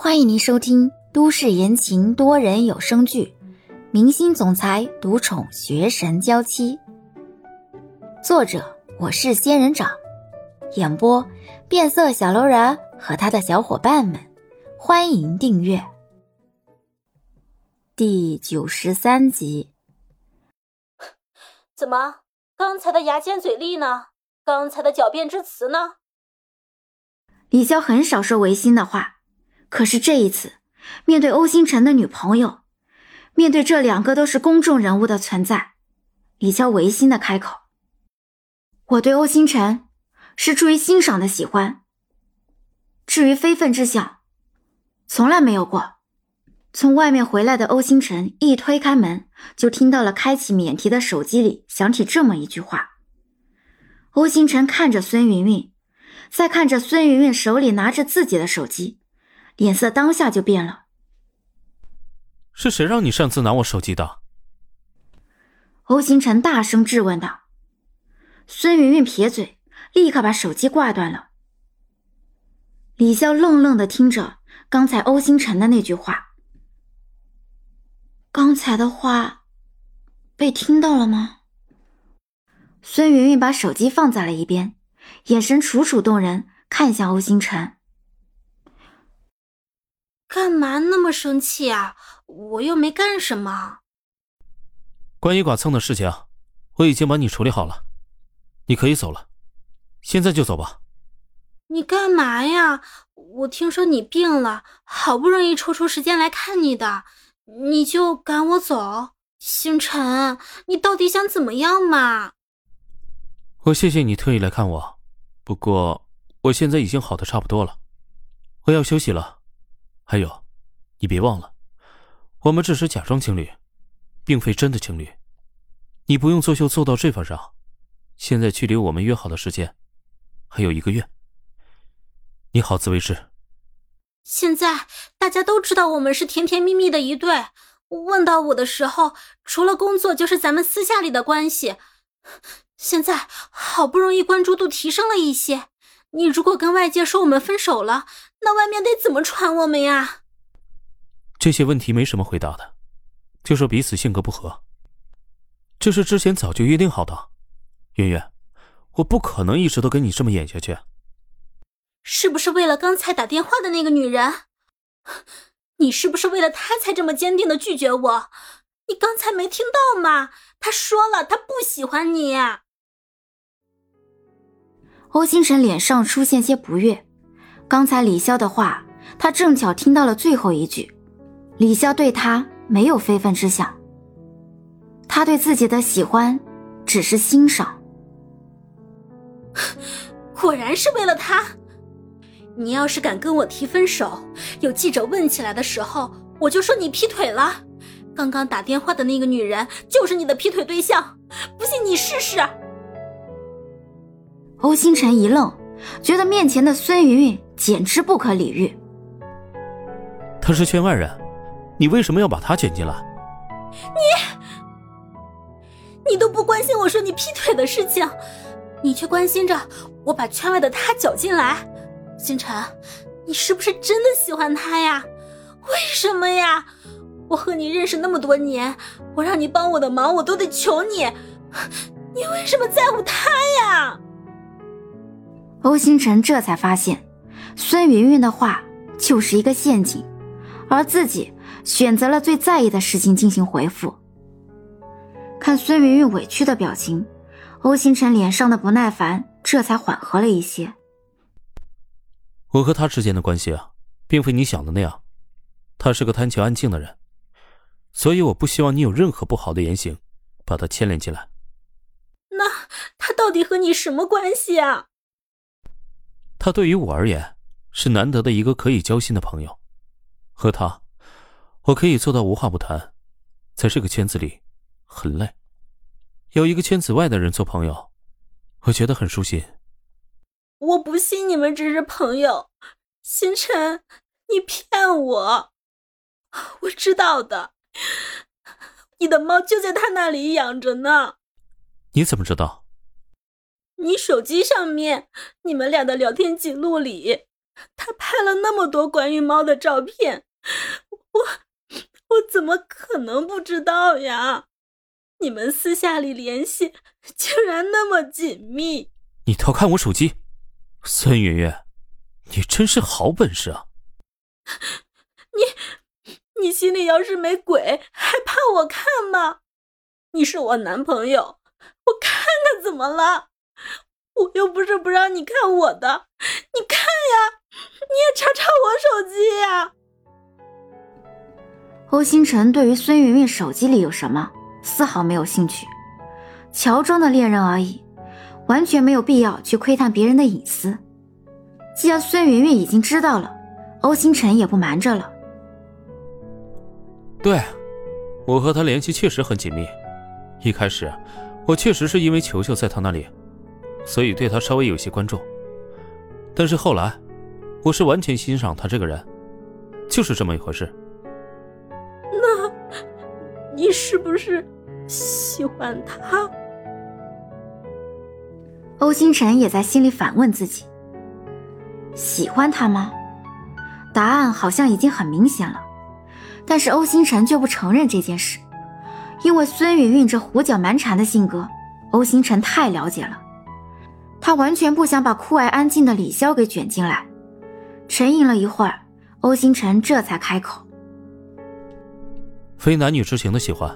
欢迎您收听都市言情多人有声剧《明星总裁独宠学神娇妻》，作者我是仙人掌，演播变色小楼人和他的小伙伴们。欢迎订阅第九十三集。怎么，刚才的牙尖嘴利呢？刚才的狡辩之词呢？李潇很少说违心的话。可是这一次，面对欧星辰的女朋友，面对这两个都是公众人物的存在，李潇违心的开口：“我对欧星辰是出于欣赏的喜欢，至于非分之想，从来没有过。”从外面回来的欧星辰一推开门，就听到了开启免提的手机里响起这么一句话。欧星辰看着孙云云，再看着孙云云手里拿着自己的手机。脸色当下就变了。是谁让你擅自拿我手机的？欧星辰大声质问道。孙云云撇嘴，立刻把手机挂断了。李潇愣愣的听着刚才欧星辰的那句话。刚才的话被听到了吗？孙云云把手机放在了一边，眼神楚楚动人，看向欧星辰。干嘛那么生气啊？我又没干什么。关于剐蹭的事情，我已经帮你处理好了，你可以走了，现在就走吧。你干嘛呀？我听说你病了，好不容易抽出时间来看你的，你就赶我走？星辰，你到底想怎么样嘛？我谢谢你特意来看我，不过我现在已经好的差不多了，我要休息了。还有，你别忘了，我们只是假装情侣，并非真的情侣。你不用作秀做到这份上。现在距离我们约好的时间还有一个月，你好自为之。现在大家都知道我们是甜甜蜜蜜的一对。问到我的时候，除了工作就是咱们私下里的关系。现在好不容易关注度提升了一些。你如果跟外界说我们分手了，那外面得怎么传我们呀？这些问题没什么回答的，就说彼此性格不合。这是之前早就约定好的，圆圆，我不可能一直都跟你这么演下去。是不是为了刚才打电话的那个女人？你是不是为了她才这么坚定的拒绝我？你刚才没听到吗？她说了，她不喜欢你。欧星辰脸上出现些不悦，刚才李潇的话，他正巧听到了最后一句。李潇对他没有非分之想，他对自己的喜欢只是欣赏。果然是为了他！你要是敢跟我提分手，有记者问起来的时候，我就说你劈腿了。刚刚打电话的那个女人就是你的劈腿对象，不信你试试。欧星辰一愣，觉得面前的孙云云简直不可理喻。他是圈外人，你为什么要把他卷进来？你，你都不关心我说你劈腿的事情，你却关心着我把圈外的他搅进来。星辰，你是不是真的喜欢他呀？为什么呀？我和你认识那么多年，我让你帮我的忙，我都得求你，你为什么在乎他呀？欧星辰这才发现，孙云云的话就是一个陷阱，而自己选择了最在意的事情进行回复。看孙云云委屈的表情，欧星辰脸上的不耐烦这才缓和了一些。我和他之间的关系啊，并非你想的那样，他是个贪求安静的人，所以我不希望你有任何不好的言行，把他牵连进来。那他到底和你什么关系啊？他对于我而言是难得的一个可以交心的朋友，和他，我可以做到无话不谈。在这个圈子里，很累，有一个圈子外的人做朋友，我觉得很舒心。我不信你们只是朋友，星辰，你骗我！我知道的，你的猫就在他那里养着呢。你怎么知道？你手机上面你们俩的聊天记录里，他拍了那么多关于猫的照片，我我怎么可能不知道呀？你们私下里联系竟然那么紧密！你偷看我手机，孙云云，你真是好本事啊！你你心里要是没鬼，还怕我看吗？你是我男朋友，我看看怎么了？我又不是不让你看我的，你看呀，你也查查我手机呀。欧星辰对于孙云云手机里有什么丝毫没有兴趣，乔装的恋人而已，完全没有必要去窥探别人的隐私。既然孙云云已经知道了，欧星辰也不瞒着了。对，我和他联系确实很紧密，一开始我确实是因为球球在他那里。所以对他稍微有些关注，但是后来，我是完全欣赏他这个人，就是这么一回事。那，你是不是喜欢他？欧星辰也在心里反问自己：喜欢他吗？答案好像已经很明显了，但是欧星辰却不承认这件事，因为孙云云这胡搅蛮缠的性格，欧星辰太了解了。他完全不想把酷爱安静的李潇给卷进来，沉吟了一会儿，欧星辰这才开口：“非男女之情的喜欢。”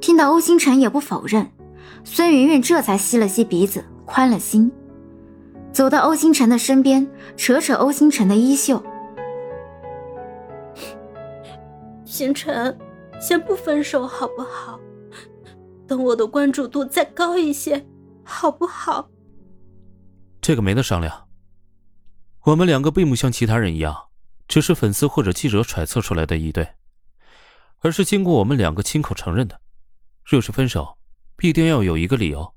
听到欧星辰也不否认，孙云云这才吸了吸鼻子，宽了心，走到欧星辰的身边，扯扯欧星辰的衣袖：“星辰，先不分手好不好？等我的关注度再高一些。”好不好？这个没得商量。我们两个并不像其他人一样，只是粉丝或者记者揣测出来的一对，而是经过我们两个亲口承认的。若是分手，必定要有一个理由，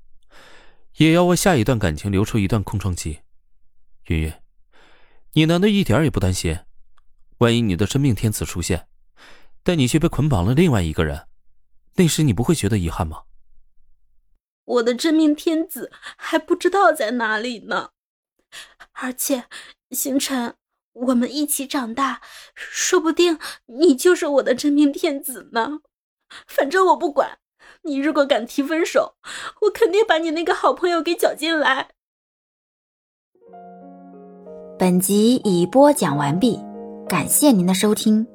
也要为下一段感情留出一段空窗期。云云，你难道一点也不担心？万一你的真命天子出现，但你却被捆绑了另外一个人，那时你不会觉得遗憾吗？我的真命天子还不知道在哪里呢，而且，星辰，我们一起长大，说不定你就是我的真命天子呢。反正我不管，你如果敢提分手，我肯定把你那个好朋友给搅进来。本集已播讲完毕，感谢您的收听。